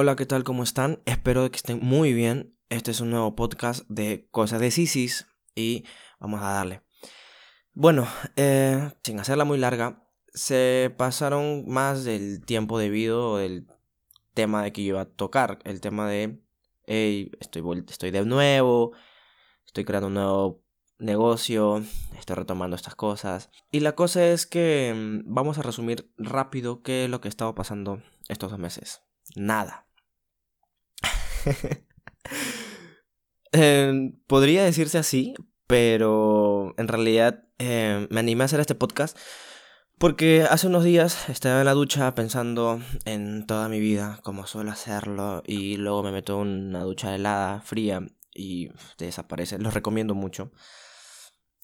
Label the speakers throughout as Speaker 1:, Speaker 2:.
Speaker 1: Hola, ¿qué tal? ¿Cómo están? Espero que estén muy bien. Este es un nuevo podcast de cosas de Sisis y vamos a darle. Bueno, eh, sin hacerla muy larga, se pasaron más del tiempo debido del tema de que yo iba a tocar, el tema de, hey, estoy, estoy de nuevo, estoy creando un nuevo negocio, estoy retomando estas cosas. Y la cosa es que mm, vamos a resumir rápido qué es lo que ha estado pasando estos dos meses. Nada. Eh, podría decirse así, pero en realidad eh, me animé a hacer este podcast porque hace unos días estaba en la ducha pensando en toda mi vida, como suelo hacerlo, y luego me meto en una ducha helada, fría, y desaparece. Los recomiendo mucho.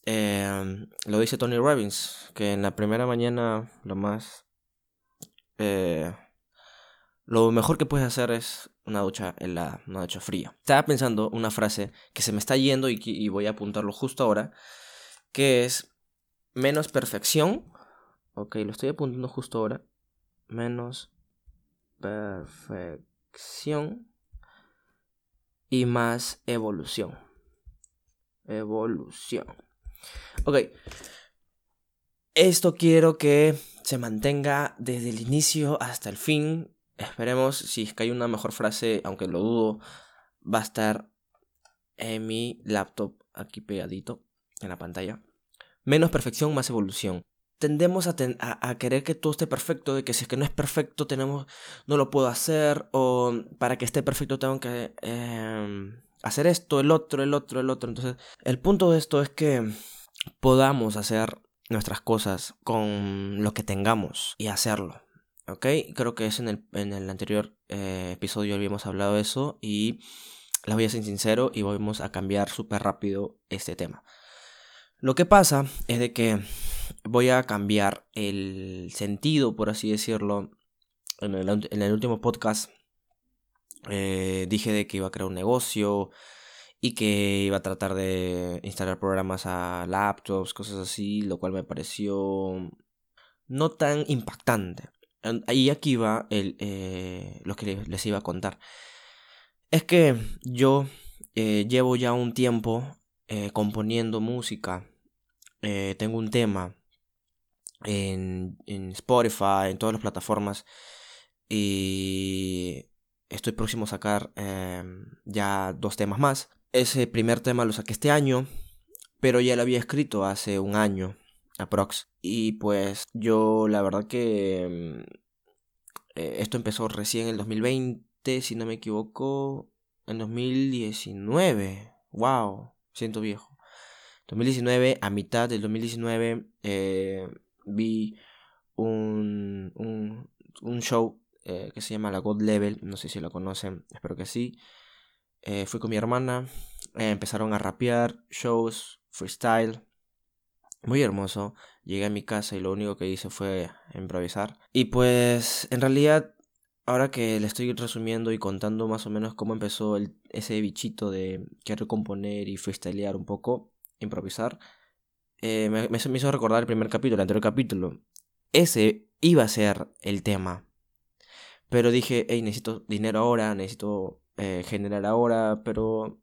Speaker 1: Eh, lo dice Tony Robbins, que en la primera mañana lo más lo mejor que puedes hacer es una ducha helada, una ducha fría. Estaba pensando una frase que se me está yendo y, voy a apuntarlo justo ahora, que es menos perfección. Ok, lo estoy apuntando justo ahora. Menos perfección y más evolución. Evolución. Ok. Esto quiero que se mantenga desde el inicio hasta el fin Esperemos, si es que hay una mejor frase, aunque lo dudo, va a estar en mi laptop aquí pegadito en la pantalla. Menos perfección, más evolución. Tendemos a, querer que todo esté perfecto, de que si es que no es perfecto tenemos, no lo puedo hacer, o para que esté perfecto tengo que em, hacer esto, el otro, el otro, el otro. Entonces, el punto de esto es que podamos hacer nuestras cosas con lo que tengamos y hacerlo. ¿Ok? Creo que es en el, en el anterior eh, episodio habíamos hablado de eso y la voy a ser sincero y vamos a cambiar súper rápido este tema. Lo que pasa es de que voy a cambiar el sentido, por así decirlo. En el, en el último podcast eh, dije de que iba a crear un negocio y que iba a tratar de instalar programas a laptops, cosas así, lo cual me pareció no tan impactante. Y aquí va el, eh, lo que les iba a contar. Es que yo eh, llevo ya un tiempo eh, componiendo música. tengo un tema en, en, Spotify, en todas las plataformas. Y estoy próximo a sacar em, ya dos temas más. Ese primer tema lo saqué este año, pero ya lo había escrito hace un año aprox. Y pues yo la verdad que mm, eh, esto empezó recién en el 2020, si no me equivoco, en 2019. Wow, siento viejo. 2019, a mitad del 2019, eh, vi un, un, un show eh, que se llama La God Level, no sé si lo conocen, espero que sí. fui con mi hermana, empezaron a rapear, shows, freestyle, muy hermoso. Llegué a mi casa y lo único que hice fue improvisar. Y pues en realidad, ahora que le estoy resumiendo y contando más o menos cómo empezó el, ese bichito de querer componer y freestylear un poco, improvisar, eh, me, me, hizo recordar el primer capítulo, el anterior capítulo. Ese iba a ser el tema. Pero dije, hey, necesito dinero ahora, necesito eh, generar ahora, pero...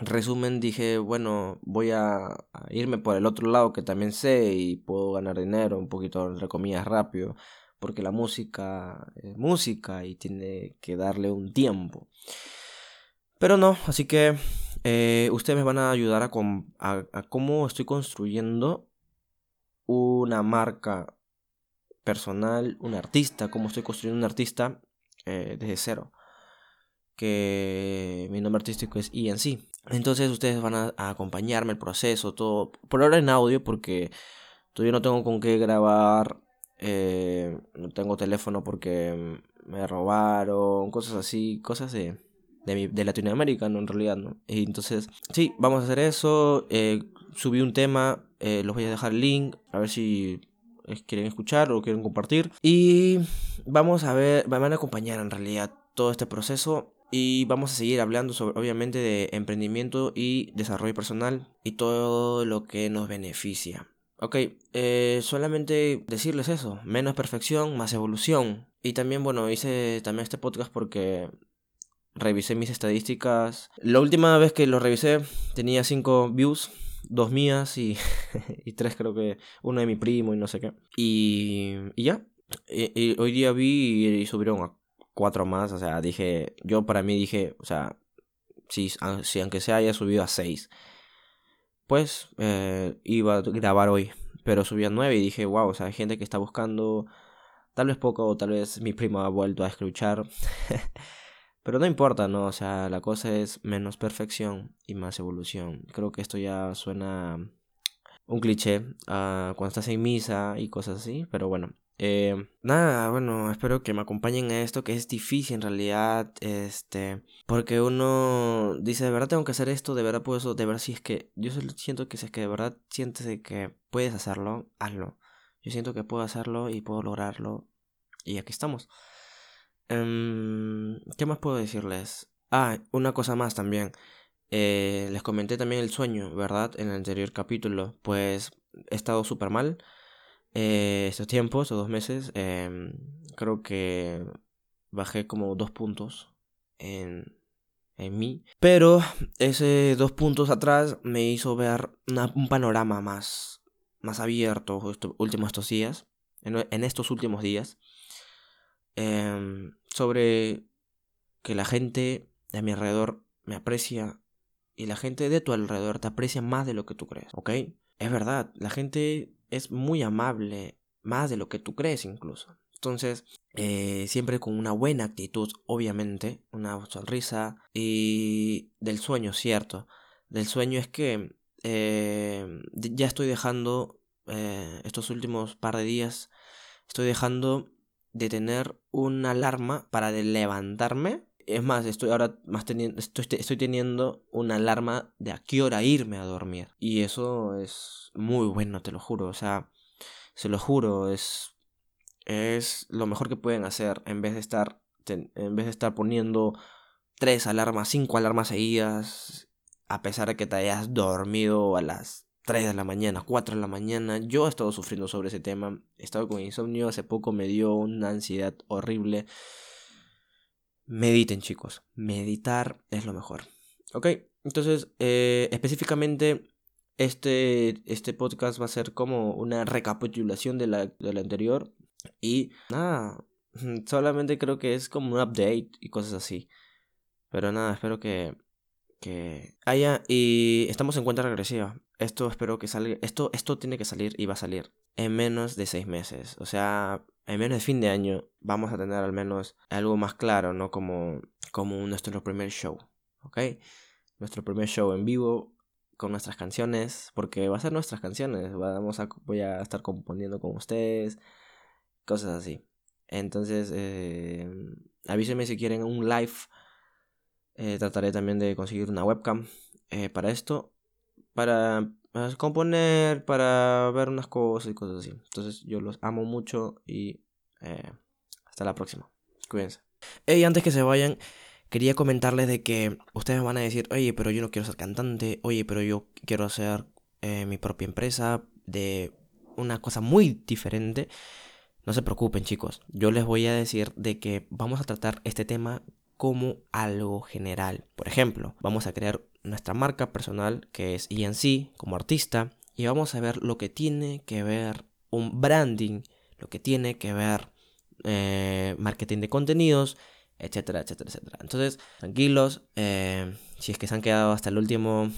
Speaker 1: resumen dije, bueno, voy a, irme por el otro lado que también sé y puedo ganar dinero un poquito, entre comillas, rápido, porque la música es música y tiene que darle un tiempo. Pero no, así que eh, ustedes me van a ayudar a, a, cómo estoy construyendo una marca personal, un artista, cómo estoy construyendo un artista eh, desde cero. Que mi nombre artístico es ENC. Entonces ustedes van a, acompañarme el proceso, todo. Por ahora en audio, porque todavía no tengo con qué grabar. Eh, no tengo teléfono porque me robaron, cosas así, cosas de, de, Latinoamérica, ¿no? En realidad, ¿no? Y entonces, sí, vamos a hacer eso. Eh, subí un tema, eh, los voy a dejar el link, a ver si quieren escuchar o quieren compartir. Y vamos a ver, me van a acompañar en realidad todo este proceso y vamos a seguir hablando sobre, obviamente, de emprendimiento y desarrollo personal y todo lo que nos beneficia. Ok, eh, solamente decirles eso, menos perfección, más evolución. Y también, bueno, hice también este podcast porque revisé mis estadísticas. La última vez que lo revisé tenía 5 views, dos mías y, tres creo que uno de mi primo y no sé qué. Y, y ya. Y, hoy día vi y, subieron a cuatro más. O sea, dije, yo para mí dije, o sea, si, aunque se haya subido a 6, pues eh, iba a grabar hoy. Pero subí a 9 y dije, wow, o sea, hay gente que está buscando tal vez poco o tal vez mi primo ha vuelto a escuchar. Pero no importa, ¿no? O sea, la cosa es menos perfección y más evolución. Creo que esto ya suena un cliché uh, cuando estás en misa y cosas así, pero bueno. Eh, nada, bueno, espero que me acompañen a esto, que es difícil en realidad, este, porque uno dice, de verdad tengo que hacer esto, de verdad puedo eso, de verdad si es que, yo siento que si es que de verdad sientes que puedes hacerlo, hazlo. Yo siento que puedo hacerlo y puedo lograrlo, y aquí estamos. Em, ¿Qué más puedo decirles? Ah, una cosa más también. Eh, les comenté también el sueño, ¿verdad? En el anterior capítulo. Pues he estado súper mal eh, estos tiempos, estos dos meses. Em, creo que bajé como dos puntos en, en mí. Pero ese dos puntos atrás me hizo ver un panorama más, más abierto últimos estos días. en estos últimos días. Em, sobre que la gente de mi alrededor me aprecia y la gente de tu alrededor te aprecia más de lo que tú crees, ¿ok? Es verdad, la gente es muy amable, más de lo que tú crees incluso. Entonces, eh, siempre con una buena actitud, obviamente, una sonrisa y del sueño, cierto. Del sueño es que eh, ya estoy dejando, eh, estos últimos par de días, estoy dejando de tener una alarma para levantarme. Es más, estoy ahora más teniendo, estoy, estoy teniendo una alarma de a qué hora irme a dormir. Y eso es muy bueno, te lo juro. O sea, se lo juro, es, es lo mejor que pueden hacer en vez de estar, en vez de estar poniendo tres alarmas, cinco alarmas seguidas, a pesar de que te hayas dormido a las 3 de la mañana, 4 de la mañana. Yo he estado sufriendo sobre ese tema. He estado con insomnio. Hace poco me dio una ansiedad horrible. Mediten, chicos. Meditar es lo mejor. Ok, entonces, eh, específicamente, este, este podcast va a ser como una recapitulación de la, de la anterior. Y nada, solamente creo que es como un update y cosas así. Pero nada, espero que, que haya. Y estamos en cuenta regresiva. Esto espero que salga. Esto, esto tiene que salir y va a salir en menos de seis meses. O sea, en menos de fin de año vamos a tener al menos algo más claro, ¿no? Como, como nuestro primer show. ¿Ok? Nuestro primer show en vivo con nuestras canciones. Porque va a ser nuestras canciones. Vamos a, voy a estar componiendo con ustedes. Cosas así. Entonces, eh, avísenme si quieren un live eh, trataré también de conseguir una webcam eh, para esto, para, componer, para ver unas cosas y cosas así. Entonces yo los amo mucho y eh, hasta la próxima. Cuídense. Y antes que se vayan, quería comentarles de que ustedes van a decir, oye, pero yo no quiero ser cantante, oye, pero yo quiero hacer mi propia empresa de una cosa muy diferente. No se preocupen chicos, yo les voy a decir de que vamos a tratar este tema como algo general. Por ejemplo, vamos a crear nuestra marca personal que es ENC como artista y vamos a ver lo que tiene que ver un branding, lo que tiene que ver eh, marketing de contenidos, etcétera, etcétera, etcétera. Entonces, tranquilos, eh, si es que se han quedado hasta el último,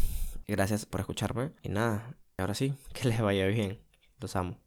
Speaker 1: gracias por escucharme y nada, ahora sí, que les vaya bien, los amo.